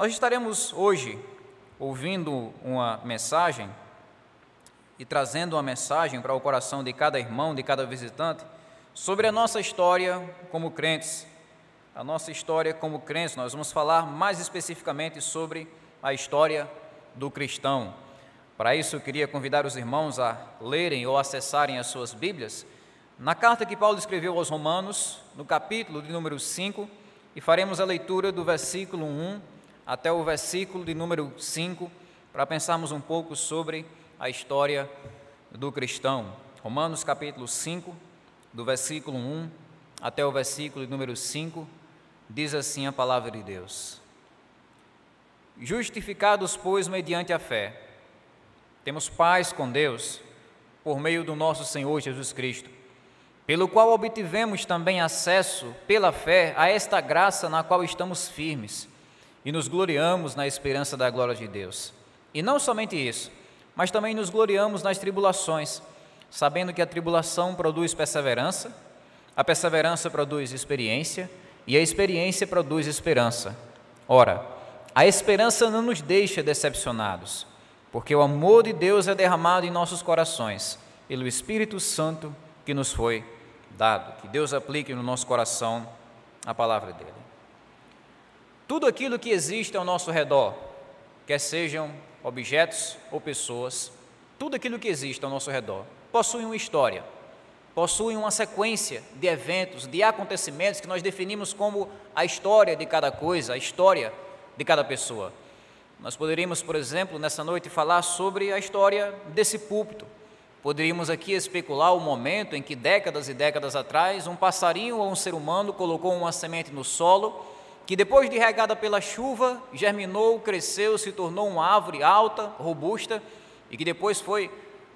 Nós estaremos hoje ouvindo uma mensagem e trazendo uma mensagem para o coração de cada irmão, de cada visitante, sobre a nossa história como crentes. A nossa história como crentes, nós vamos falar mais especificamente sobre a história do cristão. Para isso, eu queria convidar os irmãos a lerem ou acessarem as suas Bíblias na carta que Paulo escreveu aos Romanos, no capítulo de número 5, e faremos a leitura do versículo 1 até o versículo de número 5, para pensarmos um pouco sobre a história do cristão. Romanos capítulo 5, do versículo 1 até o versículo de número 5, diz assim a palavra de Deus: Justificados, pois, mediante a fé, temos paz com Deus por meio do nosso Senhor Jesus Cristo, pelo qual obtivemos também acesso pela fé a esta graça na qual estamos firmes e nos gloriamos na esperança da glória de Deus. E não somente isso, mas também nos gloriamos nas tribulações, sabendo que a tribulação produz perseverança, a perseverança produz experiência e a experiência produz esperança. Ora, a esperança não nos deixa decepcionados, porque o amor de Deus é derramado em nossos corações pelo Espírito Santo que nos foi dado. Que Deus aplique no nosso coração a palavra dele. Tudo aquilo que existe ao nosso redor, quer sejam objetos ou pessoas, tudo aquilo que existe ao nosso redor possui uma história, possui uma sequência de eventos, de acontecimentos que nós definimos como a história de cada coisa, a história de cada pessoa. Nós poderíamos, por exemplo, nessa noite falar sobre a história desse púlpito. Poderíamos aqui especular o momento em que, décadas e décadas atrás, um passarinho ou um ser humano colocou uma semente no solo que depois de regada pela chuva, germinou, cresceu, se tornou uma árvore alta, robusta, e que depois foi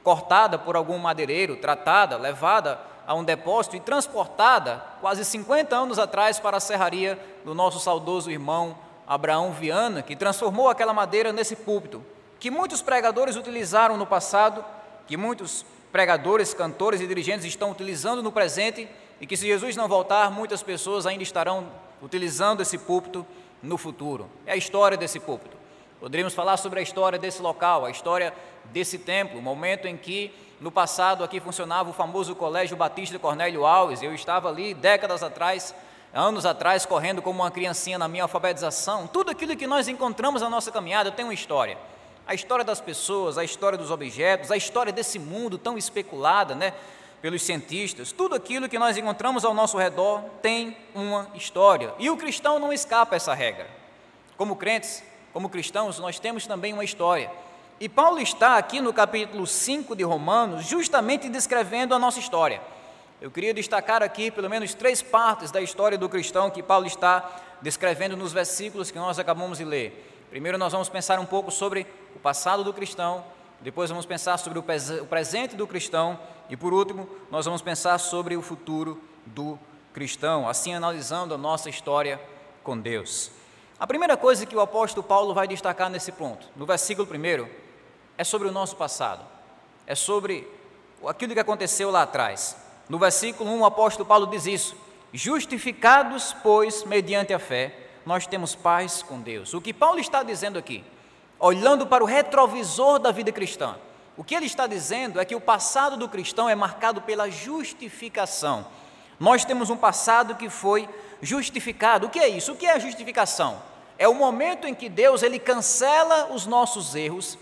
cortada por algum madeireiro, tratada, levada a um depósito e transportada quase 50 anos atrás para a serraria do nosso saudoso irmão Abraão Viana, que transformou aquela madeira nesse púlpito, que muitos pregadores utilizaram no passado, que muitos pregadores, cantores e dirigentes estão utilizando no presente e que se Jesus não voltar, muitas pessoas ainda estarão utilizando esse púlpito no futuro. É a história desse púlpito. Poderíamos falar sobre a história desse local, a história desse templo, o momento em que no passado aqui funcionava o famoso Colégio Batista Cornélio Alves. Eu estava ali décadas atrás, anos atrás, correndo como uma criancinha na minha alfabetização. Tudo aquilo que nós encontramos na nossa caminhada tem uma história. A história das pessoas, a história dos objetos, a história desse mundo tão especulada, né? Pelos cientistas, tudo aquilo que nós encontramos ao nosso redor tem uma história. E o cristão não escapa essa regra. Como crentes, como cristãos, nós temos também uma história. E Paulo está aqui no capítulo 5 de Romanos, justamente descrevendo a nossa história. Eu queria destacar aqui pelo menos três partes da história do cristão que Paulo está descrevendo nos versículos que nós acabamos de ler. Primeiro, nós vamos pensar um pouco sobre o passado do cristão, depois, vamos pensar sobre o presente do cristão e por último, nós vamos pensar sobre o futuro do cristão, assim analisando a nossa história com Deus. A primeira coisa que o apóstolo Paulo vai destacar nesse ponto, no versículo 1, é sobre o nosso passado, é sobre aquilo que aconteceu lá atrás. No versículo 1, o apóstolo Paulo diz isso: Justificados, pois, mediante a fé, nós temos paz com Deus. O que Paulo está dizendo aqui, olhando para o retrovisor da vida cristã, o que ele está dizendo é que o passado do cristão é marcado pela justificação. Nós temos um passado que foi justificado. O que é isso? O que é a justificação? É o momento em que Deus ele cancela os nossos erros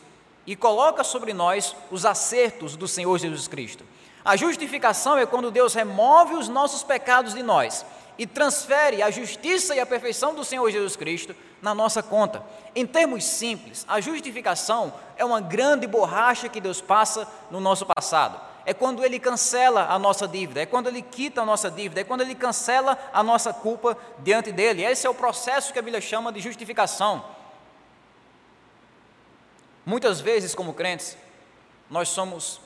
e coloca sobre nós os acertos do Senhor Jesus Cristo. A justificação é quando Deus remove os nossos pecados de nós e transfere a justiça e a perfeição do Senhor Jesus Cristo na nossa conta. Em termos simples, a justificação é uma grande borracha que Deus passa no nosso passado. É quando Ele cancela a nossa dívida, é quando Ele quita a nossa dívida, é quando Ele cancela a nossa culpa diante dEle. Esse é o processo que a Bíblia chama de justificação. Muitas vezes, como crentes, nós somos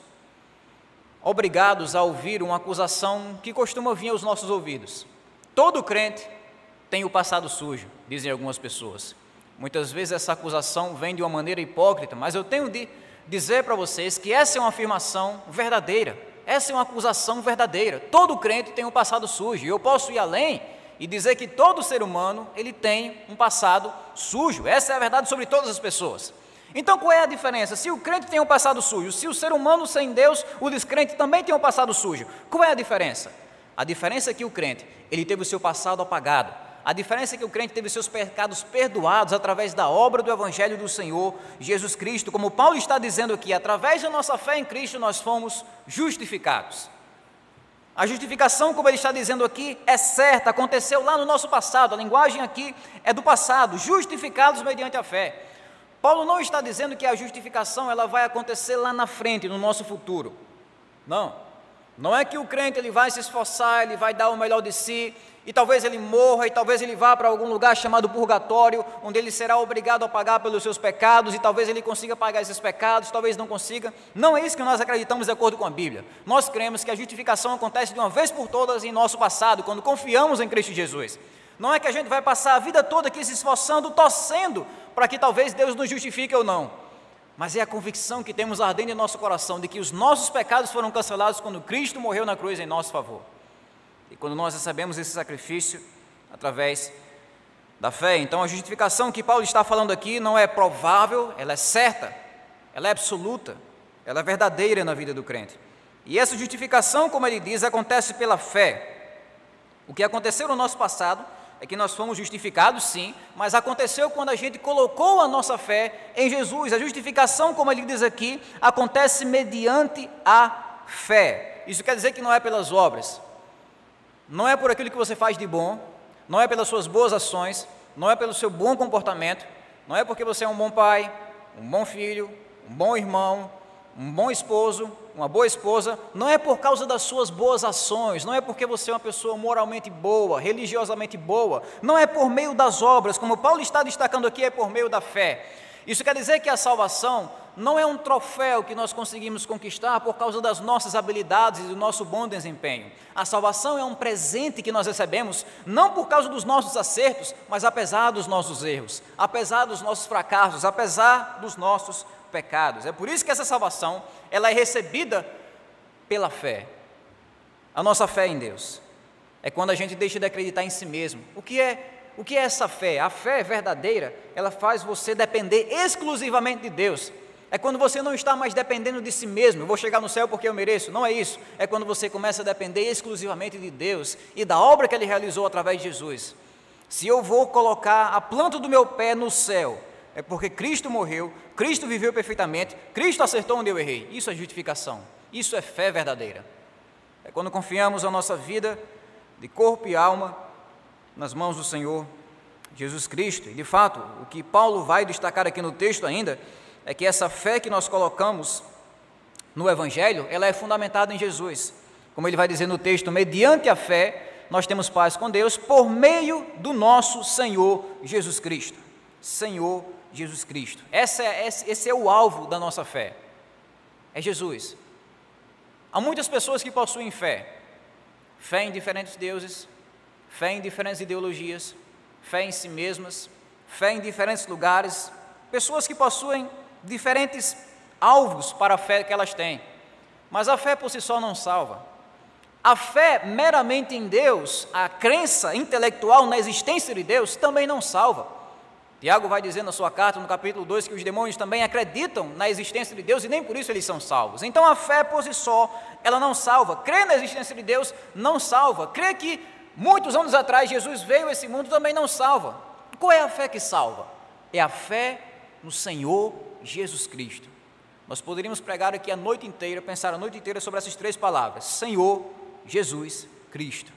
obrigados a ouvir uma acusação que costuma vir aos nossos ouvidos. Todo crente tem o passado sujo, dizem algumas pessoas. Muitas vezes essa acusação vem de uma maneira hipócrita, mas eu tenho de dizer para vocês que essa é uma afirmação verdadeira. Essa é uma acusação verdadeira. Todo crente tem um passado sujo. E eu posso ir além e dizer que todo ser humano ele tem um passado sujo. Essa é a verdade sobre todas as pessoas. Então qual é a diferença? Se o crente tem um passado sujo, se o ser humano sem Deus, o descrente também tem um passado sujo, qual é a diferença? A diferença é que o crente, ele teve o seu passado apagado. A diferença é que o crente teve seus pecados perdoados através da obra do Evangelho do Senhor Jesus Cristo. Como Paulo está dizendo aqui, através da nossa fé em Cristo nós fomos justificados. A justificação, como ele está dizendo aqui, é certa, aconteceu lá no nosso passado, a linguagem aqui é do passado, justificados mediante a fé. Paulo não está dizendo que a justificação ela vai acontecer lá na frente, no nosso futuro. Não. Não é que o crente ele vai se esforçar, ele vai dar o melhor de si, e talvez ele morra, e talvez ele vá para algum lugar chamado purgatório, onde ele será obrigado a pagar pelos seus pecados, e talvez ele consiga pagar esses pecados, talvez não consiga. Não é isso que nós acreditamos de acordo com a Bíblia. Nós cremos que a justificação acontece de uma vez por todas em nosso passado, quando confiamos em Cristo Jesus. Não é que a gente vai passar a vida toda aqui se esforçando, torcendo para que talvez Deus nos justifique ou não. Mas é a convicção que temos ardendo em nosso coração de que os nossos pecados foram cancelados quando Cristo morreu na cruz em nosso favor. E quando nós recebemos esse sacrifício através da fé, então a justificação que Paulo está falando aqui não é provável, ela é certa, ela é absoluta, ela é verdadeira na vida do crente. E essa justificação, como ele diz, acontece pela fé. O que aconteceu no nosso passado é que nós fomos justificados, sim, mas aconteceu quando a gente colocou a nossa fé em Jesus. A justificação, como ele diz aqui, acontece mediante a fé. Isso quer dizer que não é pelas obras, não é por aquilo que você faz de bom, não é pelas suas boas ações, não é pelo seu bom comportamento, não é porque você é um bom pai, um bom filho, um bom irmão, um bom esposo, uma boa esposa, não é por causa das suas boas ações, não é porque você é uma pessoa moralmente boa, religiosamente boa, não é por meio das obras, como Paulo está destacando aqui, é por meio da fé. Isso quer dizer que a salvação não é um troféu que nós conseguimos conquistar por causa das nossas habilidades e do nosso bom desempenho. A salvação é um presente que nós recebemos não por causa dos nossos acertos, mas apesar dos nossos erros, apesar dos nossos fracassos, apesar dos nossos pecados. É por isso que essa salvação, ela é recebida pela fé. A nossa fé em Deus é quando a gente deixa de acreditar em si mesmo. O que é o que é essa fé? A fé verdadeira, ela faz você depender exclusivamente de Deus. É quando você não está mais dependendo de si mesmo, eu vou chegar no céu porque eu mereço. Não é isso. É quando você começa a depender exclusivamente de Deus e da obra que Ele realizou através de Jesus. Se eu vou colocar a planta do meu pé no céu, é porque Cristo morreu, Cristo viveu perfeitamente, Cristo acertou onde eu errei. Isso é justificação. Isso é fé verdadeira. É quando confiamos a nossa vida de corpo e alma nas mãos do Senhor Jesus Cristo. E de fato, o que Paulo vai destacar aqui no texto ainda é que essa fé que nós colocamos no Evangelho, ela é fundamentada em Jesus. Como ele vai dizer no texto, mediante a fé, nós temos paz com Deus por meio do nosso Senhor Jesus Cristo. Senhor Jesus Cristo. Esse é, esse é o alvo da nossa fé. É Jesus. Há muitas pessoas que possuem fé. Fé em diferentes deuses, fé em diferentes ideologias, fé em si mesmas, fé em diferentes lugares, pessoas que possuem diferentes alvos para a fé que elas têm. Mas a fé por si só não salva. A fé meramente em Deus, a crença intelectual na existência de Deus, também não salva. Tiago vai dizer na sua carta, no capítulo 2, que os demônios também acreditam na existência de Deus e nem por isso eles são salvos. Então a fé por si só, ela não salva. Crer na existência de Deus não salva. Crer que Muitos anos atrás, Jesus veio a esse mundo também não salva. Qual é a fé que salva? É a fé no Senhor Jesus Cristo. Nós poderíamos pregar aqui a noite inteira, pensar a noite inteira sobre essas três palavras: Senhor Jesus Cristo.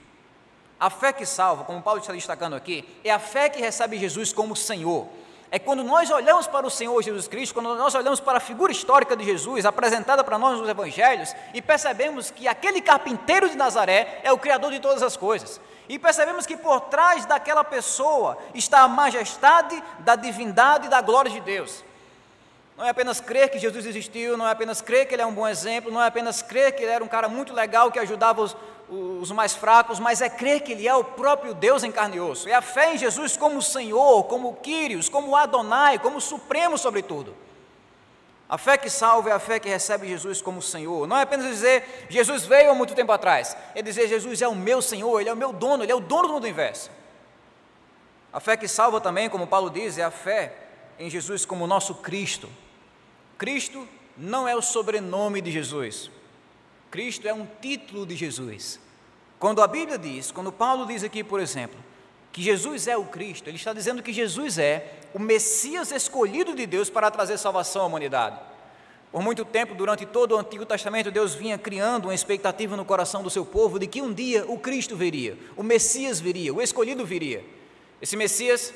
A fé que salva, como Paulo está destacando aqui, é a fé que recebe Jesus como Senhor. É quando nós olhamos para o Senhor Jesus Cristo, quando nós olhamos para a figura histórica de Jesus, apresentada para nós nos Evangelhos, e percebemos que aquele carpinteiro de Nazaré é o Criador de todas as coisas. E percebemos que por trás daquela pessoa está a majestade da divindade e da glória de Deus. Não é apenas crer que Jesus existiu, não é apenas crer que ele é um bom exemplo, não é apenas crer que ele era um cara muito legal que ajudava os, os mais fracos, mas é crer que ele é o próprio Deus em carne e osso. É a fé em Jesus como Senhor, como Quírios, como Adonai, como Supremo sobre tudo. A fé que salva é a fé que recebe Jesus como Senhor. Não é apenas dizer Jesus veio há muito tempo atrás. É dizer Jesus é o meu Senhor, Ele é o meu dono, Ele é o dono do mundo inverso. A fé que salva também, como Paulo diz, é a fé em Jesus como nosso Cristo. Cristo não é o sobrenome de Jesus. Cristo é um título de Jesus. Quando a Bíblia diz, quando Paulo diz aqui, por exemplo, que Jesus é o Cristo, ele está dizendo que Jesus é o Messias escolhido de Deus para trazer salvação à humanidade. Por muito tempo, durante todo o Antigo Testamento, Deus vinha criando uma expectativa no coração do seu povo de que um dia o Cristo viria, o Messias viria, o escolhido viria. Esse Messias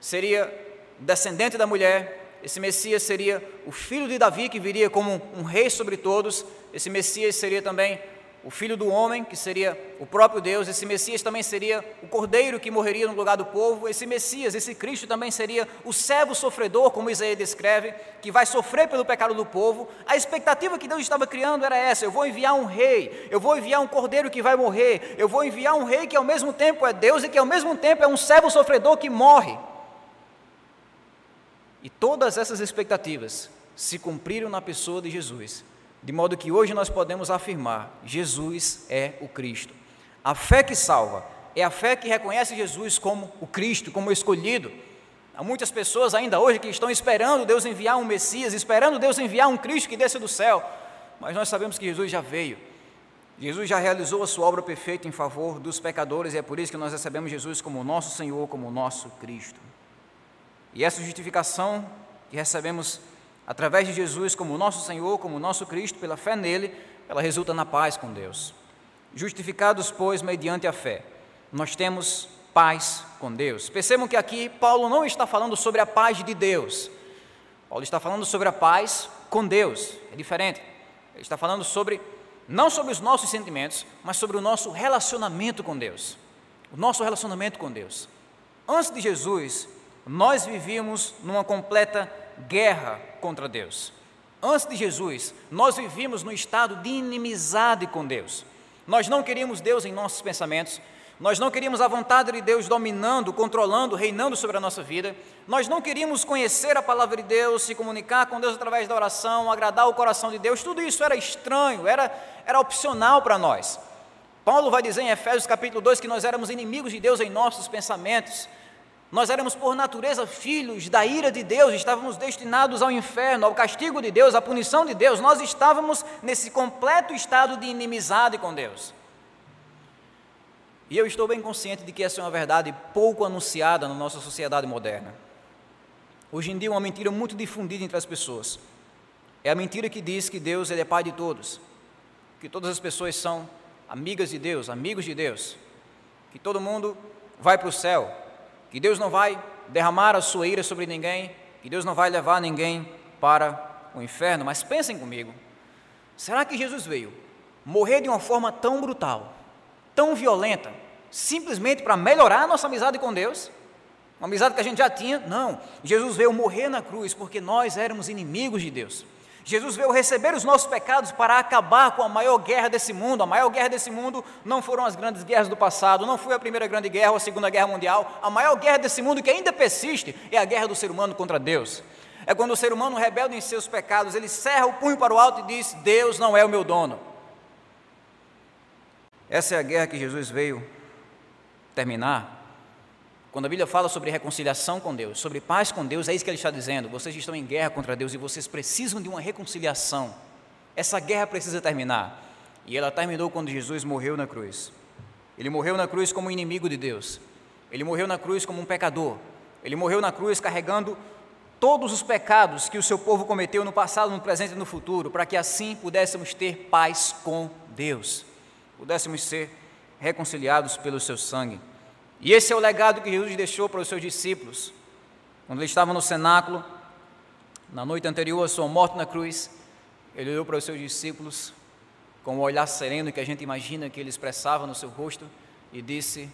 seria descendente da mulher, esse Messias seria o filho de Davi que viria como um rei sobre todos, esse Messias seria também o filho do homem, que seria o próprio Deus, esse Messias também seria o cordeiro que morreria no lugar do povo, esse Messias, esse Cristo também seria o servo sofredor, como Isaías descreve, que vai sofrer pelo pecado do povo. A expectativa que Deus estava criando era essa: eu vou enviar um rei, eu vou enviar um cordeiro que vai morrer, eu vou enviar um rei que ao mesmo tempo é Deus e que ao mesmo tempo é um servo sofredor que morre. E todas essas expectativas se cumpriram na pessoa de Jesus de modo que hoje nós podemos afirmar: Jesus é o Cristo. A fé que salva é a fé que reconhece Jesus como o Cristo, como o escolhido. Há muitas pessoas ainda hoje que estão esperando Deus enviar um Messias, esperando Deus enviar um Cristo que desça do céu, mas nós sabemos que Jesus já veio. Jesus já realizou a sua obra perfeita em favor dos pecadores e é por isso que nós recebemos Jesus como nosso Senhor, como nosso Cristo. E essa justificação que recebemos através de Jesus como nosso Senhor, como nosso Cristo, pela fé nele, ela resulta na paz com Deus. Justificados, pois, mediante a fé, nós temos paz com Deus. Percebam que aqui Paulo não está falando sobre a paz de Deus. Paulo está falando sobre a paz com Deus. É diferente. Ele está falando sobre não sobre os nossos sentimentos, mas sobre o nosso relacionamento com Deus. O nosso relacionamento com Deus. Antes de Jesus, nós vivíamos numa completa guerra contra Deus. Antes de Jesus, nós vivíamos no estado de inimizade com Deus. Nós não queríamos Deus em nossos pensamentos, nós não queríamos a vontade de Deus dominando, controlando, reinando sobre a nossa vida. Nós não queríamos conhecer a palavra de Deus, se comunicar com Deus através da oração, agradar o coração de Deus. Tudo isso era estranho, era, era opcional para nós. Paulo vai dizer em Efésios capítulo 2 que nós éramos inimigos de Deus em nossos pensamentos. Nós éramos por natureza filhos da ira de Deus, estávamos destinados ao inferno, ao castigo de Deus, à punição de Deus. Nós estávamos nesse completo estado de inimizade com Deus. E eu estou bem consciente de que essa é uma verdade pouco anunciada na nossa sociedade moderna. Hoje em dia, uma mentira muito difundida entre as pessoas é a mentira que diz que Deus é pai de todos, que todas as pessoas são amigas de Deus, amigos de Deus, que todo mundo vai para o céu, que Deus não vai derramar a sua ira sobre ninguém, que Deus não vai levar ninguém para o inferno. Mas pensem comigo: será que Jesus veio morrer de uma forma tão brutal, tão violenta, simplesmente para melhorar a nossa amizade com Deus? Uma amizade que a gente já tinha? Não. Jesus veio morrer na cruz porque nós éramos inimigos de Deus. Jesus veio receber os nossos pecados para acabar com a maior guerra desse mundo. A maior guerra desse mundo não foram as grandes guerras do passado, não foi a primeira grande guerra ou a segunda guerra mundial. A maior guerra desse mundo que ainda persiste é a guerra do ser humano contra Deus. É quando o ser humano rebelde em seus pecados, ele cerra o punho para o alto e diz: Deus não é o meu dono. Essa é a guerra que Jesus veio terminar quando a Bíblia fala sobre reconciliação com Deus, sobre paz com Deus, é isso que ele está dizendo. Vocês estão em guerra contra Deus e vocês precisam de uma reconciliação. Essa guerra precisa terminar. E ela terminou quando Jesus morreu na cruz. Ele morreu na cruz como inimigo de Deus. Ele morreu na cruz como um pecador. Ele morreu na cruz carregando todos os pecados que o seu povo cometeu no passado, no presente e no futuro, para que assim pudéssemos ter paz com Deus, pudéssemos ser reconciliados pelo seu sangue. E esse é o legado que Jesus deixou para os seus discípulos. Quando ele estava no cenáculo, na noite anterior à sua morte na cruz, ele olhou para os seus discípulos com o olhar sereno que a gente imagina que ele expressava no seu rosto e disse: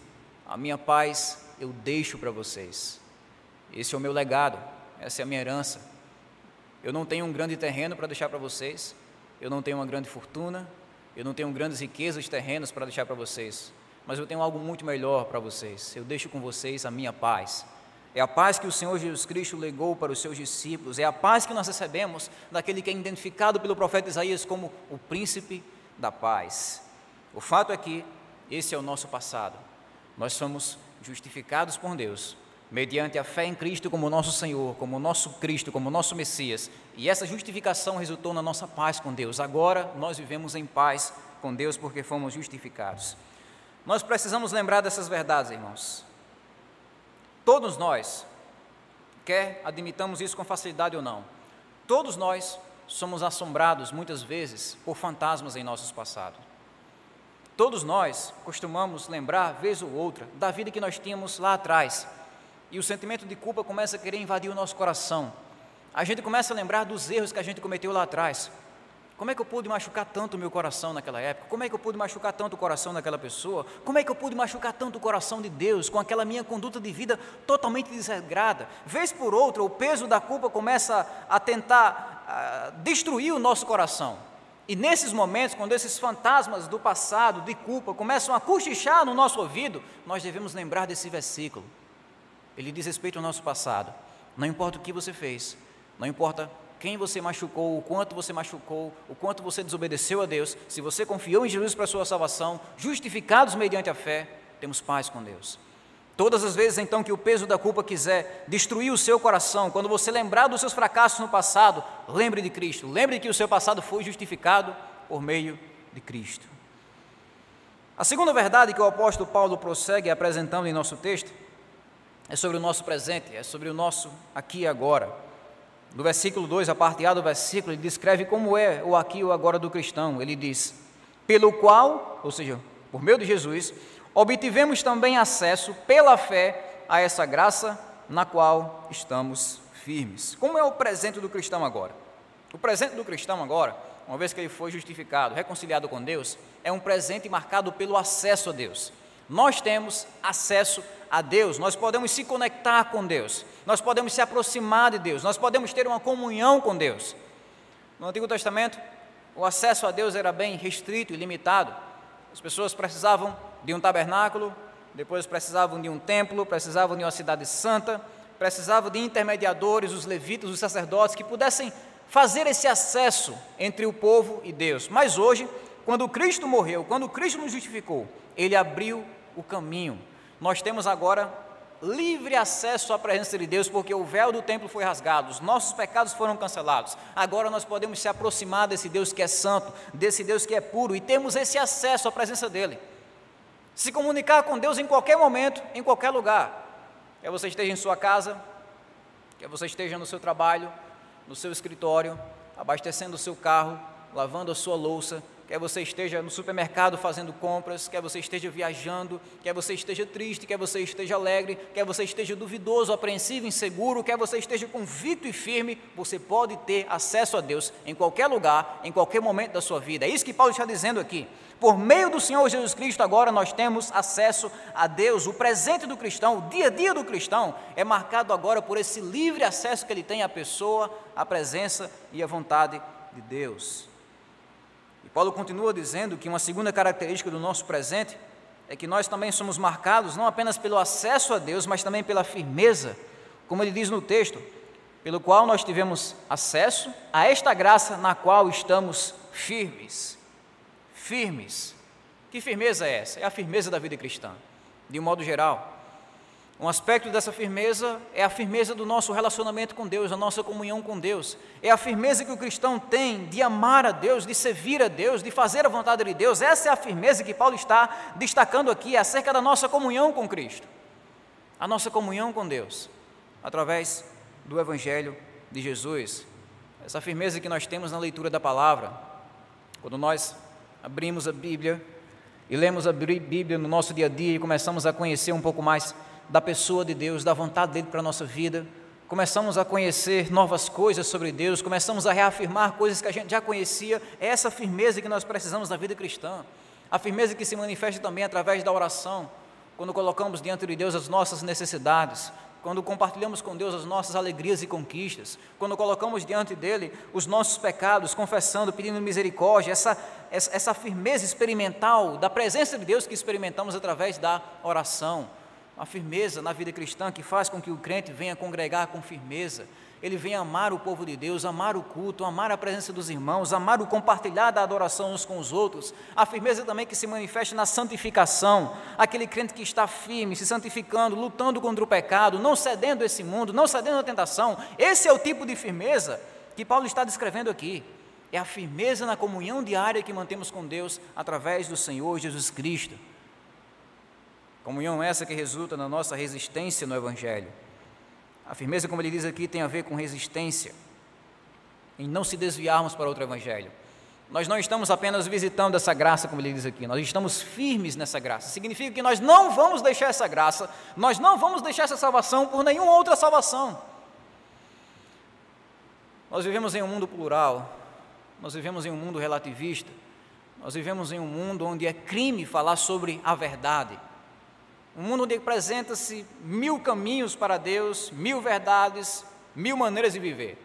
A minha paz eu deixo para vocês. Esse é o meu legado, essa é a minha herança. Eu não tenho um grande terreno para deixar para vocês, eu não tenho uma grande fortuna, eu não tenho grandes riquezas terrenos para deixar para vocês mas eu tenho algo muito melhor para vocês. Eu deixo com vocês a minha paz. É a paz que o Senhor Jesus Cristo legou para os seus discípulos, é a paz que nós recebemos daquele que é identificado pelo profeta Isaías como o príncipe da paz. O fato é que esse é o nosso passado. Nós somos justificados por Deus, mediante a fé em Cristo como nosso Senhor, como nosso Cristo, como nosso Messias. E essa justificação resultou na nossa paz com Deus. Agora nós vivemos em paz com Deus porque fomos justificados. Nós precisamos lembrar dessas verdades, irmãos. Todos nós, quer admitamos isso com facilidade ou não, todos nós somos assombrados muitas vezes por fantasmas em nossos passados. Todos nós costumamos lembrar, vez ou outra, da vida que nós tínhamos lá atrás. E o sentimento de culpa começa a querer invadir o nosso coração. A gente começa a lembrar dos erros que a gente cometeu lá atrás. Como é que eu pude machucar tanto o meu coração naquela época? Como é que eu pude machucar tanto o coração daquela pessoa? Como é que eu pude machucar tanto o coração de Deus com aquela minha conduta de vida totalmente desregrada? Vez por outra, o peso da culpa começa a tentar a destruir o nosso coração. E nesses momentos, quando esses fantasmas do passado, de culpa, começam a cochichar no nosso ouvido, nós devemos lembrar desse versículo. Ele diz respeito ao nosso passado. Não importa o que você fez, não importa quem você machucou, o quanto você machucou, o quanto você desobedeceu a Deus, se você confiou em Jesus para a sua salvação, justificados mediante a fé, temos paz com Deus. Todas as vezes então que o peso da culpa quiser destruir o seu coração, quando você lembrar dos seus fracassos no passado, lembre de Cristo, lembre que o seu passado foi justificado por meio de Cristo. A segunda verdade que o apóstolo Paulo prossegue apresentando em nosso texto é sobre o nosso presente, é sobre o nosso aqui e agora. No versículo 2, a parte A do versículo, ele descreve como é o aqui e o agora do cristão. Ele diz: Pelo qual, ou seja, por meio de Jesus, obtivemos também acesso pela fé a essa graça na qual estamos firmes. Como é o presente do cristão agora? O presente do cristão agora, uma vez que ele foi justificado, reconciliado com Deus, é um presente marcado pelo acesso a Deus. Nós temos acesso a Deus, nós podemos se conectar com Deus, nós podemos se aproximar de Deus, nós podemos ter uma comunhão com Deus. No Antigo Testamento, o acesso a Deus era bem restrito e limitado. As pessoas precisavam de um tabernáculo, depois precisavam de um templo, precisavam de uma cidade santa, precisavam de intermediadores, os levitas, os sacerdotes, que pudessem fazer esse acesso entre o povo e Deus. Mas hoje, quando Cristo morreu, quando Cristo nos justificou, ele abriu o caminho. Nós temos agora livre acesso à presença de Deus, porque o véu do templo foi rasgado, os nossos pecados foram cancelados. Agora nós podemos se aproximar desse Deus que é santo, desse Deus que é puro, e temos esse acesso à presença dEle. Se comunicar com Deus em qualquer momento, em qualquer lugar. Quer você esteja em sua casa, quer você esteja no seu trabalho, no seu escritório, abastecendo o seu carro, lavando a sua louça, quer você esteja no supermercado fazendo compras, quer você esteja viajando, quer você esteja triste, quer você esteja alegre, quer você esteja duvidoso, apreensivo, inseguro, quer você esteja convicto e firme, você pode ter acesso a Deus em qualquer lugar, em qualquer momento da sua vida. É isso que Paulo está dizendo aqui. Por meio do Senhor Jesus Cristo, agora nós temos acesso a Deus. O presente do cristão, o dia a dia do cristão, é marcado agora por esse livre acesso que ele tem à pessoa, à presença e à vontade de Deus. Paulo continua dizendo que uma segunda característica do nosso presente é que nós também somos marcados não apenas pelo acesso a Deus, mas também pela firmeza, como ele diz no texto, pelo qual nós tivemos acesso a esta graça na qual estamos firmes. Firmes. Que firmeza é essa? É a firmeza da vida cristã, de um modo geral. Um aspecto dessa firmeza é a firmeza do nosso relacionamento com Deus, a nossa comunhão com Deus. É a firmeza que o cristão tem de amar a Deus, de servir a Deus, de fazer a vontade de Deus. Essa é a firmeza que Paulo está destacando aqui acerca da nossa comunhão com Cristo. A nossa comunhão com Deus, através do Evangelho de Jesus. Essa firmeza que nós temos na leitura da palavra. Quando nós abrimos a Bíblia e lemos a Bíblia no nosso dia a dia e começamos a conhecer um pouco mais da pessoa de Deus, da vontade dele para a nossa vida, começamos a conhecer novas coisas sobre Deus, começamos a reafirmar coisas que a gente já conhecia, é essa firmeza que nós precisamos na vida cristã, a firmeza que se manifesta também através da oração, quando colocamos diante de Deus as nossas necessidades, quando compartilhamos com Deus as nossas alegrias e conquistas, quando colocamos diante dele os nossos pecados, confessando, pedindo misericórdia, essa, essa, essa firmeza experimental da presença de Deus que experimentamos através da oração a firmeza na vida cristã que faz com que o crente venha congregar com firmeza, ele venha amar o povo de Deus, amar o culto, amar a presença dos irmãos, amar o compartilhar da adoração uns com os outros, a firmeza também que se manifesta na santificação, aquele crente que está firme, se santificando, lutando contra o pecado, não cedendo a esse mundo, não cedendo à tentação, esse é o tipo de firmeza que Paulo está descrevendo aqui. É a firmeza na comunhão diária que mantemos com Deus através do Senhor Jesus Cristo. Comunhão essa que resulta na nossa resistência no Evangelho. A firmeza, como ele diz aqui, tem a ver com resistência, em não se desviarmos para outro Evangelho. Nós não estamos apenas visitando essa graça, como ele diz aqui, nós estamos firmes nessa graça. Significa que nós não vamos deixar essa graça, nós não vamos deixar essa salvação por nenhuma outra salvação. Nós vivemos em um mundo plural, nós vivemos em um mundo relativista, nós vivemos em um mundo onde é crime falar sobre a verdade. Um mundo onde apresenta-se mil caminhos para Deus, mil verdades, mil maneiras de viver.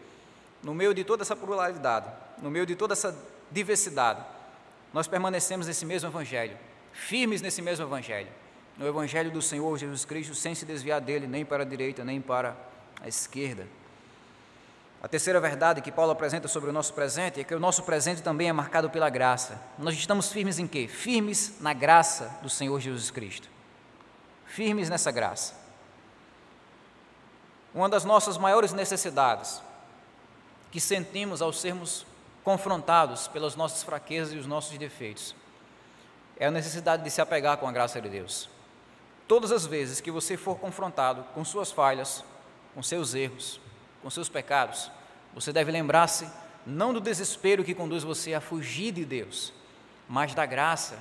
No meio de toda essa pluralidade, no meio de toda essa diversidade, nós permanecemos nesse mesmo Evangelho, firmes nesse mesmo Evangelho, no Evangelho do Senhor Jesus Cristo, sem se desviar dele nem para a direita nem para a esquerda. A terceira verdade que Paulo apresenta sobre o nosso presente é que o nosso presente também é marcado pela graça. Nós estamos firmes em quê? Firmes na graça do Senhor Jesus Cristo firmes nessa graça. Uma das nossas maiores necessidades que sentimos ao sermos confrontados pelas nossas fraquezas e os nossos defeitos é a necessidade de se apegar com a graça de Deus. Todas as vezes que você for confrontado com suas falhas, com seus erros, com seus pecados, você deve lembrar-se não do desespero que conduz você a fugir de Deus, mas da graça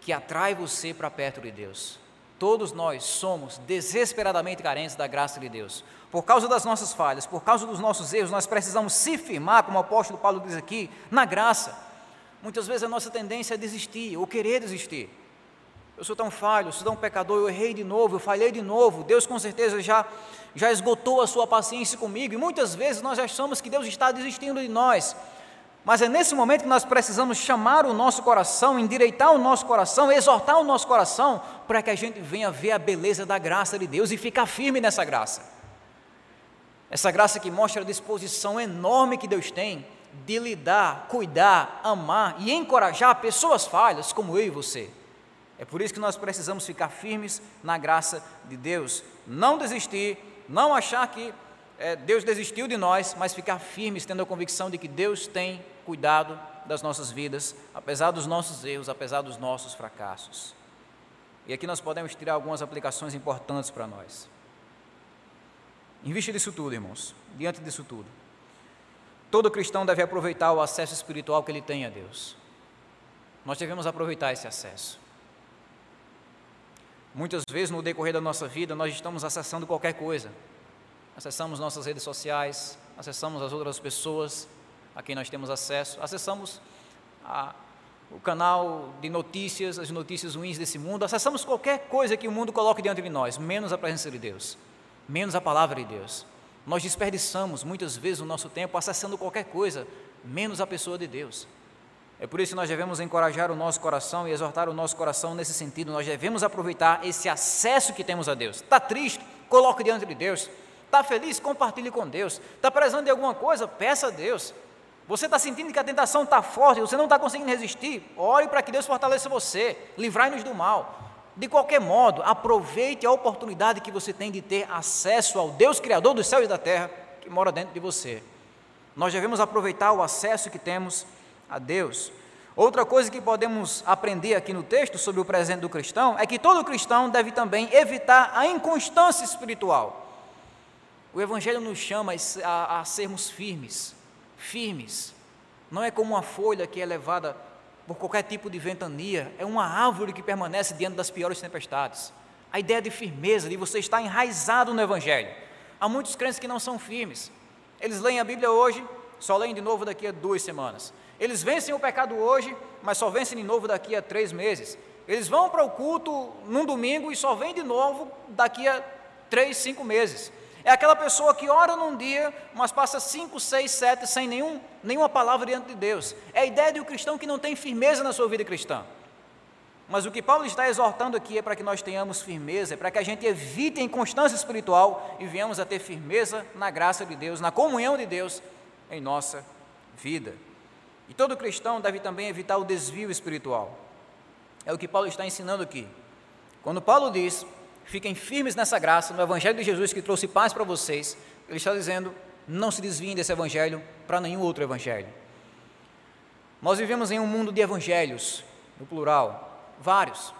que atrai você para perto de Deus. Todos nós somos desesperadamente carentes da graça de Deus. Por causa das nossas falhas, por causa dos nossos erros, nós precisamos se firmar, como o apóstolo Paulo diz aqui, na graça. Muitas vezes a nossa tendência é desistir ou querer desistir. Eu sou tão falho, eu sou tão pecador, eu errei de novo, eu falhei de novo. Deus com certeza já, já esgotou a sua paciência comigo. E muitas vezes nós achamos que Deus está desistindo de nós. Mas é nesse momento que nós precisamos chamar o nosso coração, endireitar o nosso coração, exortar o nosso coração, para que a gente venha ver a beleza da graça de Deus e ficar firme nessa graça. Essa graça que mostra a disposição enorme que Deus tem de lidar, cuidar, amar e encorajar pessoas falhas como eu e você. É por isso que nós precisamos ficar firmes na graça de Deus, não desistir, não achar que é, Deus desistiu de nós, mas ficar firmes, tendo a convicção de que Deus tem cuidado das nossas vidas, apesar dos nossos erros, apesar dos nossos fracassos. E aqui nós podemos tirar algumas aplicações importantes para nós. Em vista disso tudo, irmãos, diante disso tudo, todo cristão deve aproveitar o acesso espiritual que ele tem a Deus. Nós devemos aproveitar esse acesso. Muitas vezes no decorrer da nossa vida nós estamos acessando qualquer coisa. Acessamos nossas redes sociais, acessamos as outras pessoas, a quem nós temos acesso, acessamos a, o canal de notícias, as notícias ruins desse mundo, acessamos qualquer coisa que o mundo coloque diante de nós, menos a presença de Deus, menos a palavra de Deus. Nós desperdiçamos muitas vezes o nosso tempo acessando qualquer coisa, menos a pessoa de Deus. É por isso que nós devemos encorajar o nosso coração e exortar o nosso coração nesse sentido. Nós devemos aproveitar esse acesso que temos a Deus. Está triste? Coloque diante de Deus. Está feliz? Compartilhe com Deus. Está precisando de alguma coisa? Peça a Deus. Você está sentindo que a tentação está forte, você não está conseguindo resistir? Ore para que Deus fortaleça você, livrai-nos do mal. De qualquer modo, aproveite a oportunidade que você tem de ter acesso ao Deus Criador dos céus e da terra, que mora dentro de você. Nós devemos aproveitar o acesso que temos a Deus. Outra coisa que podemos aprender aqui no texto sobre o presente do cristão é que todo cristão deve também evitar a inconstância espiritual. O Evangelho nos chama a, sermos firmes, firmes. Não é como uma folha que é levada por qualquer tipo de ventania, é uma árvore que permanece diante das piores tempestades. A ideia de firmeza, de você estar enraizado no Evangelho. Há muitos crentes que não são firmes. Eles leem a Bíblia hoje, só leem de novo daqui a duas semanas. Eles vencem o pecado hoje, mas só vencem de novo daqui a três meses. Eles vão para o culto num domingo e só vêm de novo daqui a três, cinco meses. É aquela pessoa que ora num dia, mas passa cinco, seis, sete sem nenhum, nenhuma palavra diante de Deus. É a ideia de um cristão que não tem firmeza na sua vida cristã. Mas o que Paulo está exortando aqui é para que nós tenhamos firmeza, é para que a gente evite a inconstância espiritual e venhamos a ter firmeza na graça de Deus, na comunhão de Deus em nossa vida. E todo cristão deve também evitar o desvio espiritual. É o que Paulo está ensinando aqui. Quando Paulo diz, fiquem firmes nessa graça, no Evangelho de Jesus que trouxe paz para vocês, ele está dizendo, não se desviem desse Evangelho para nenhum outro Evangelho. Nós vivemos em um mundo de evangelhos, no plural, vários.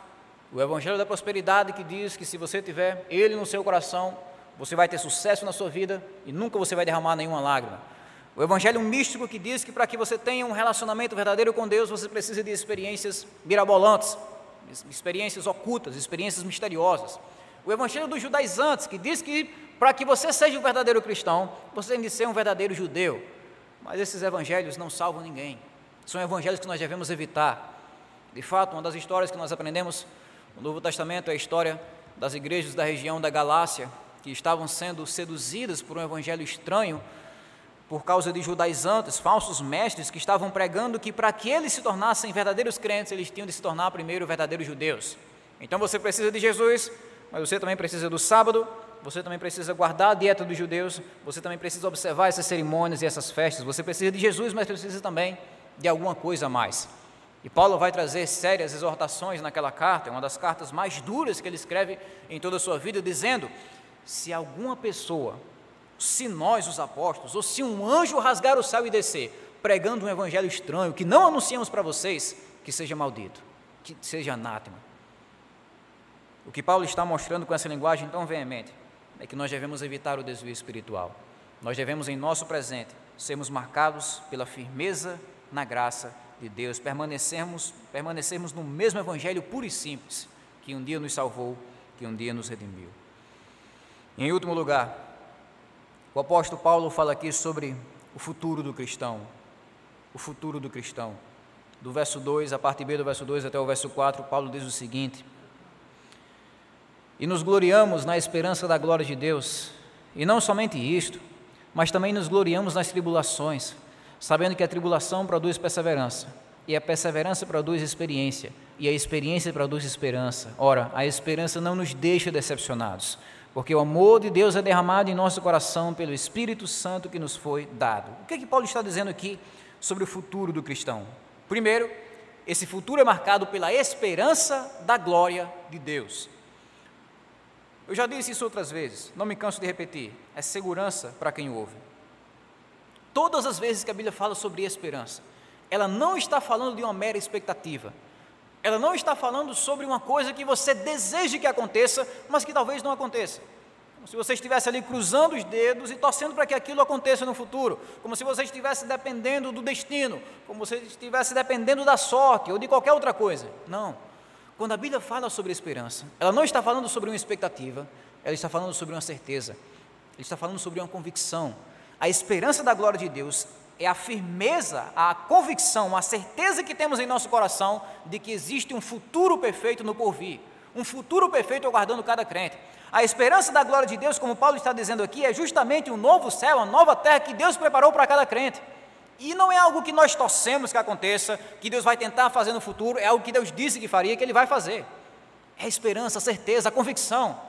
O Evangelho da Prosperidade que diz que se você tiver Ele no seu coração, você vai ter sucesso na sua vida e nunca você vai derramar nenhuma lágrima. O Evangelho místico que diz que para que você tenha um relacionamento verdadeiro com Deus, você precisa de experiências mirabolantes, experiências ocultas, experiências misteriosas. O Evangelho dos judaizantes que diz que para que você seja um verdadeiro cristão, você tem de ser um verdadeiro judeu. Mas esses evangelhos não salvam ninguém. São evangelhos que nós devemos evitar. De fato, uma das histórias que nós aprendemos no Novo Testamento é a história das igrejas da região da Galácia, que estavam sendo seduzidas por um evangelho estranho por causa de judaizantes, falsos mestres que estavam pregando que para que eles se tornassem verdadeiros crentes, eles tinham de se tornar primeiro verdadeiros judeus. Então você precisa de Jesus, mas você também precisa do sábado, você também precisa guardar a dieta dos judeus, você também precisa observar essas cerimônias e essas festas, você precisa de Jesus, mas precisa também de alguma coisa a mais. E Paulo vai trazer sérias exortações naquela carta, é uma das cartas mais duras que ele escreve em toda a sua vida, dizendo: se alguma pessoa, se nós, os apóstolos, ou se um anjo rasgar o céu e descer, pregando um evangelho estranho que não anunciamos para vocês, que seja maldito, que seja anátema. O que Paulo está mostrando com essa linguagem tão veemente é que nós devemos evitar o desvio espiritual. Nós devemos, em nosso presente, sermos marcados pela firmeza na graça de Deus, permanecermos, permanecermos no mesmo Evangelho puro e simples, que um dia nos salvou, que um dia nos redimiu. Em último lugar, o apóstolo Paulo fala aqui sobre o futuro do cristão. O futuro do cristão. Do verso 2, a parte B do verso 2 até o verso 4, Paulo diz o seguinte: E nos gloriamos na esperança da glória de Deus, e não somente isto, mas também nos gloriamos nas tribulações sabendo que a tribulação produz perseverança, e a perseverança produz experiência, e a experiência produz esperança. Ora, a esperança não nos deixa decepcionados, porque o amor de Deus é derramado em nosso coração pelo Espírito Santo que nos foi dado. O que é que Paulo está dizendo aqui sobre o futuro do cristão? Primeiro, esse futuro é marcado pela esperança da glória de Deus. Eu já disse isso outras vezes, não me canso de repetir, é segurança para quem ouve. Todas as vezes que a Bíblia fala sobre esperança, ela não está falando de uma mera expectativa. Ela não está falando sobre uma coisa que você deseja que aconteça, mas que talvez não aconteça. Como se você estivesse ali cruzando os dedos e torcendo para que aquilo aconteça no futuro, como se você estivesse dependendo do destino, como se você estivesse dependendo da sorte ou de qualquer outra coisa. Não. Quando a Bíblia fala sobre esperança, ela não está falando sobre uma expectativa, ela está falando sobre uma certeza, ela está falando sobre uma convicção, a esperança da glória de Deus é a firmeza, a convicção, a certeza que temos em nosso coração de que existe um futuro perfeito no porvir, um futuro perfeito aguardando cada crente. A esperança da glória de Deus, como Paulo está dizendo aqui, é justamente um novo céu, uma nova terra que Deus preparou para cada crente. E não é algo que nós torcemos que aconteça, que Deus vai tentar fazer no futuro, é algo que Deus disse que faria, que Ele vai fazer. É a esperança, a certeza, a convicção.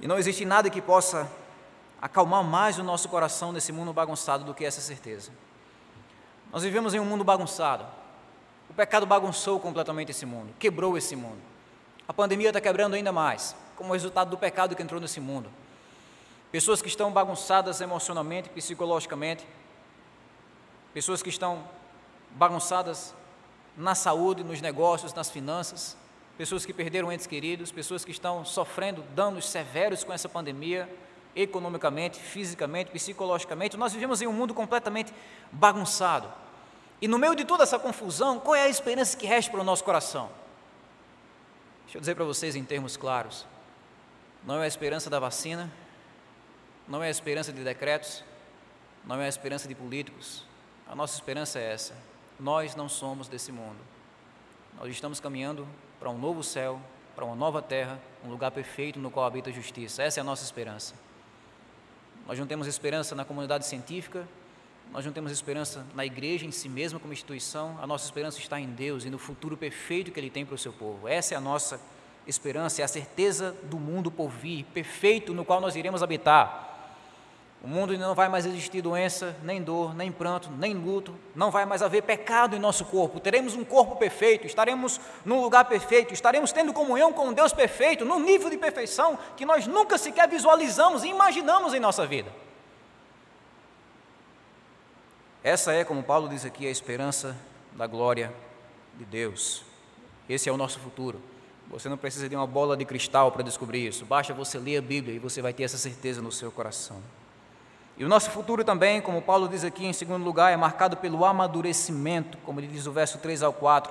E não existe nada que possa acalmar mais o nosso coração nesse mundo bagunçado do que essa certeza. Nós vivemos em um mundo bagunçado. O pecado bagunçou completamente esse mundo, quebrou esse mundo. A pandemia está quebrando ainda mais, como resultado do pecado que entrou nesse mundo. Pessoas que estão bagunçadas emocionalmente, psicologicamente, pessoas que estão bagunçadas na saúde, nos negócios, nas finanças, pessoas que perderam entes queridos, pessoas que estão sofrendo danos severos com essa pandemia, economicamente, fisicamente, psicologicamente. Nós vivemos em um mundo completamente bagunçado. E no meio de toda essa confusão, qual é a esperança que resta para o nosso coração? Deixa eu dizer para vocês em termos claros: não é a esperança da vacina, não é a esperança de decretos, não é a esperança de políticos. A nossa esperança é essa. Nós não somos desse mundo. Nós estamos caminhando para um novo céu, para uma nova terra, um lugar perfeito no qual habita a justiça. Essa é a nossa esperança. Nós não temos esperança na comunidade científica, nós não temos esperança na igreja em si mesma como instituição, a nossa esperança está em Deus e no futuro perfeito que Ele tem para o seu povo. Essa é a nossa esperança, é a certeza do mundo por vir, perfeito no qual nós iremos habitar. O mundo não vai mais existir doença, nem dor, nem pranto, nem luto, não vai mais haver pecado em nosso corpo. Teremos um corpo perfeito, estaremos num lugar perfeito, estaremos tendo comunhão com um Deus perfeito, num nível de perfeição que nós nunca sequer visualizamos e imaginamos em nossa vida. Essa é, como Paulo diz aqui, a esperança da glória de Deus. Esse é o nosso futuro. Você não precisa de uma bola de cristal para descobrir isso. Basta você ler a Bíblia e você vai ter essa certeza no seu coração. E o nosso futuro também, como Paulo diz aqui em segundo lugar, é marcado pelo amadurecimento, como ele diz o verso 3 ao 4.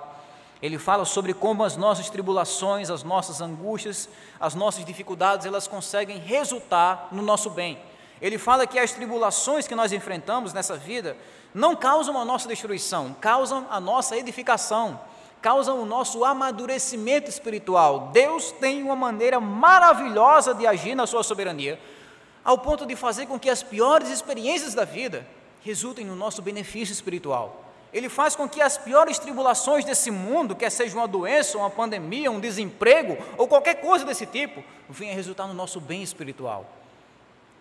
Ele fala sobre como as nossas tribulações, as nossas angústias, as nossas dificuldades, elas conseguem resultar no nosso bem. Ele fala que as tribulações que nós enfrentamos nessa vida, não causam a nossa destruição, causam a nossa edificação, causam o nosso amadurecimento espiritual. Deus tem uma maneira maravilhosa de agir na sua soberania, ao ponto de fazer com que as piores experiências da vida resultem no nosso benefício espiritual. Ele faz com que as piores tribulações desse mundo, quer seja uma doença, uma pandemia, um desemprego ou qualquer coisa desse tipo, venha resultar no nosso bem espiritual.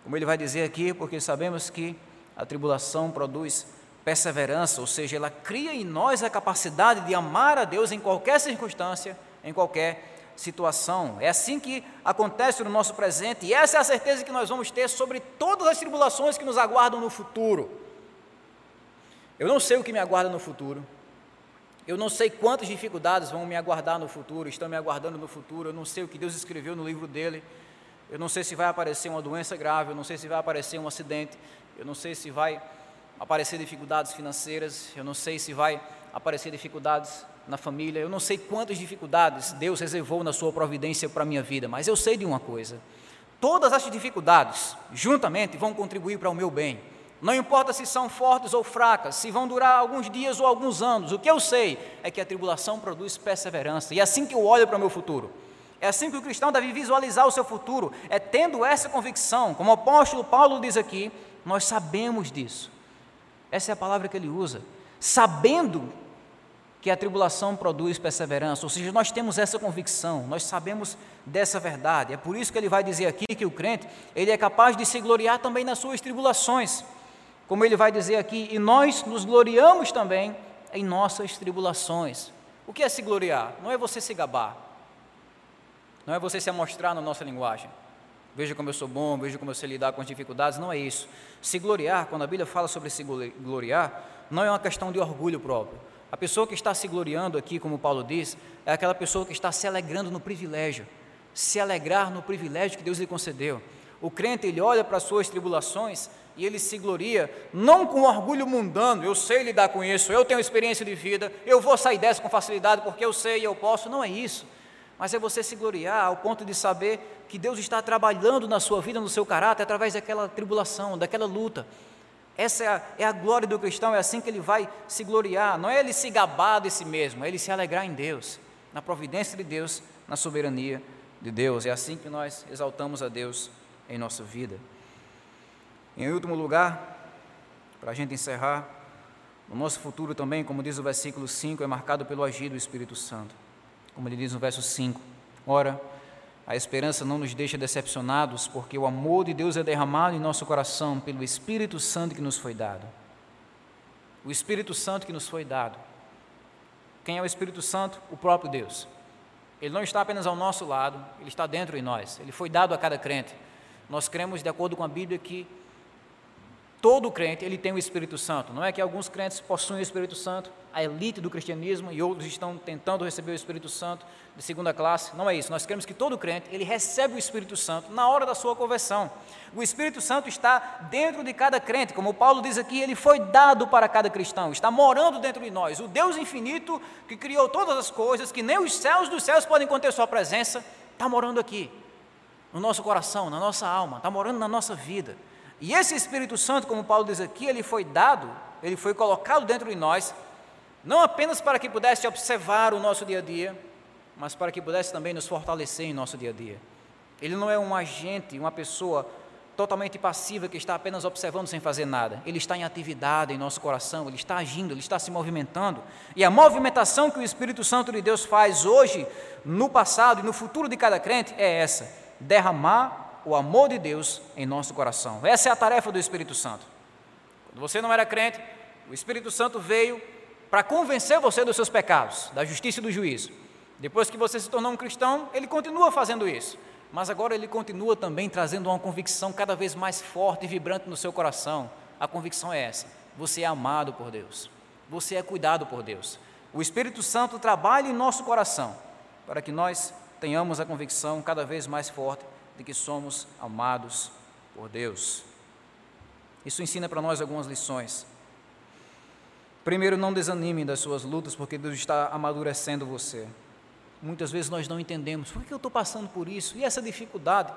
Como ele vai dizer aqui, porque sabemos que a tribulação produz perseverança, ou seja, ela cria em nós a capacidade de amar a Deus em qualquer circunstância, em qualquer situação. É assim que acontece no nosso presente, e essa é a certeza que nós vamos ter sobre todas as tribulações que nos aguardam no futuro. Eu não sei o que me aguarda no futuro. Eu não sei quantas dificuldades vão me aguardar no futuro, estão me aguardando no futuro. Eu não sei o que Deus escreveu no livro dele. Eu não sei se vai aparecer uma doença grave, eu não sei se vai aparecer um acidente, eu não sei se vai aparecer dificuldades financeiras, eu não sei se vai aparecer dificuldades na família, eu não sei quantas dificuldades Deus reservou na sua providência para a minha vida, mas eu sei de uma coisa: todas as dificuldades, juntamente, vão contribuir para o meu bem. Não importa se são fortes ou fracas, se vão durar alguns dias ou alguns anos, o que eu sei é que a tribulação produz perseverança, e é assim que eu olho para o meu futuro. É assim que o cristão deve visualizar o seu futuro, é tendo essa convicção, como o apóstolo Paulo diz aqui, nós sabemos disso. Essa é a palavra que ele usa. Sabendo que a tribulação produz perseverança, ou seja, nós temos essa convicção, nós sabemos dessa verdade. É por isso que ele vai dizer aqui que o crente, ele é capaz de se gloriar também nas suas tribulações. Como ele vai dizer aqui, e nós nos gloriamos também em nossas tribulações. O que é se gloriar? Não é você se gabar. Não é você se amostrar na nossa linguagem veja como eu sou bom, veja como eu sei lidar com as dificuldades, não é isso. Se gloriar, quando a Bíblia fala sobre se gloriar, não é uma questão de orgulho próprio. A pessoa que está se gloriando aqui, como Paulo diz, é aquela pessoa que está se alegrando no privilégio, se alegrar no privilégio que Deus lhe concedeu. O crente, ele olha para as suas tribulações e ele se gloria, não com orgulho mundano, eu sei lidar com isso, eu tenho experiência de vida, eu vou sair dessa com facilidade porque eu sei e eu posso, não é isso mas é você se gloriar ao ponto de saber que Deus está trabalhando na sua vida, no seu caráter, através daquela tribulação, daquela luta. Essa é a, é a, glória do cristão, é assim que ele vai se gloriar. Não é ele se gabar de si mesmo, é ele se alegrar em Deus, na providência de Deus, na soberania de Deus. É assim que nós exaltamos a Deus em nossa vida. Em último lugar, para a gente encerrar, o nosso futuro também, como diz o versículo 5, é marcado pelo agir do Espírito Santo como ele diz no verso 5. Ora, a esperança não nos deixa decepcionados, porque o amor de Deus é derramado em nosso coração pelo Espírito Santo que nos foi dado. O Espírito Santo que nos foi dado. Quem é o Espírito Santo? O próprio Deus. Ele não está apenas ao nosso lado, ele está dentro de nós. Ele foi dado a cada crente. Nós cremos, de acordo com a Bíblia, que todo crente ele tem o Espírito Santo. Não é que alguns crentes possuem o Espírito Santo, a elite do cristianismo, e outros estão tentando receber o Espírito Santo de segunda classe. Não é isso. Nós queremos que todo crente ele recebe o Espírito Santo na hora da sua conversão. O Espírito Santo está dentro de cada crente, como Paulo diz aqui, ele foi dado para cada cristão, está morando dentro de nós. O Deus infinito que criou todas as coisas, que nem os céus dos céus podem conter sua presença, está morando aqui, no nosso coração, na nossa alma, está morando na nossa vida. E esse Espírito Santo, como Paulo diz aqui, ele foi dado, ele foi colocado dentro de nós, não apenas para que pudesse observar o nosso dia a dia, mas para que pudesse também nos fortalecer em nosso dia a dia. Ele não é um agente, uma pessoa totalmente passiva que está apenas observando sem fazer nada. Ele está em atividade em nosso coração, ele está agindo, ele está se movimentando. E a movimentação que o Espírito Santo de Deus faz hoje, no passado e no futuro de cada crente é essa: derramar o amor de Deus em nosso coração. Essa é a tarefa do Espírito Santo. Quando você não era crente, o Espírito Santo veio para convencer você dos seus pecados, da justiça e do juízo. Depois que você se tornou um cristão, ele continua fazendo isso mas agora ele continua também trazendo uma convicção cada vez mais forte e vibrante no seu coração. A convicção é essa: você é amado por Deus, você é cuidado por Deus. O Espírito Santo trabalha em nosso coração para que nós tenhamos a convicção cada vez mais forte de que somos amados por Deus. Isso ensina para nós algumas lições. Primeiro, não desanime das suas lutas, porque Deus está amadurecendo você. Muitas vezes nós não entendemos por que eu estou passando por isso e essa dificuldade.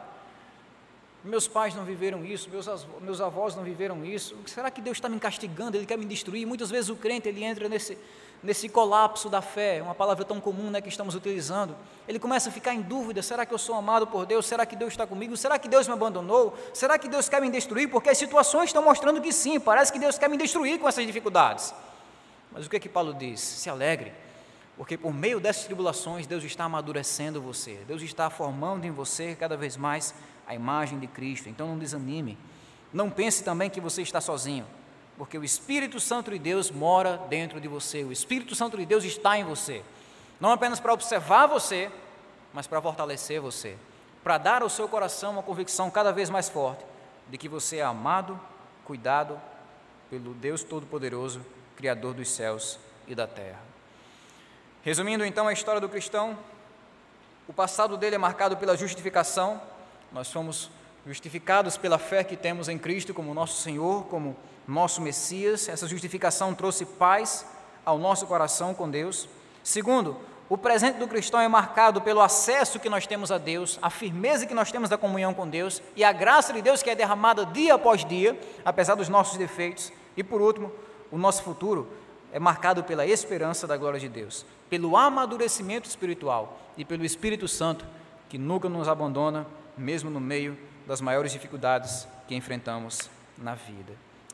Meus pais não viveram isso, meus, meus avós não viveram isso. Será que Deus está me castigando? Ele quer me destruir? Muitas vezes o crente ele entra nesse, nesse colapso da fé, uma palavra tão comum né, que estamos utilizando. Ele começa a ficar em dúvida: será que eu sou amado por Deus? Será que Deus está comigo? Será que Deus me abandonou? Será que Deus quer me destruir? Porque as situações estão mostrando que sim, parece que Deus quer me destruir com essas dificuldades. Mas o que é que Paulo diz? Se alegre porque por meio dessas tribulações, Deus está amadurecendo você, Deus está formando em você cada vez mais a imagem de Cristo. Então não desanime. Não pense também que você está sozinho, porque o Espírito Santo de Deus mora dentro de você, o Espírito Santo de Deus está em você. Não apenas para observar você, mas para fortalecer você, para dar ao seu coração uma convicção cada vez mais forte de que você é amado, cuidado pelo Deus Todo-Poderoso, Criador dos céus e da terra. Resumindo então a história do cristão, o passado dele é marcado pela justificação, nós somos justificados pela fé que temos em Cristo como nosso Senhor, como nosso Messias. Essa justificação trouxe paz ao nosso coração com Deus. Segundo, o presente do cristão é marcado pelo acesso que nós temos a Deus, a firmeza que nós temos da comunhão com Deus e a graça de Deus que é derramada dia após dia, apesar dos nossos defeitos. E por último, o nosso futuro é marcado pela esperança da glória de Deus pelo amadurecimento espiritual e pelo Espírito Santo, que nunca nos abandona, mesmo no meio das maiores dificuldades que enfrentamos na vida.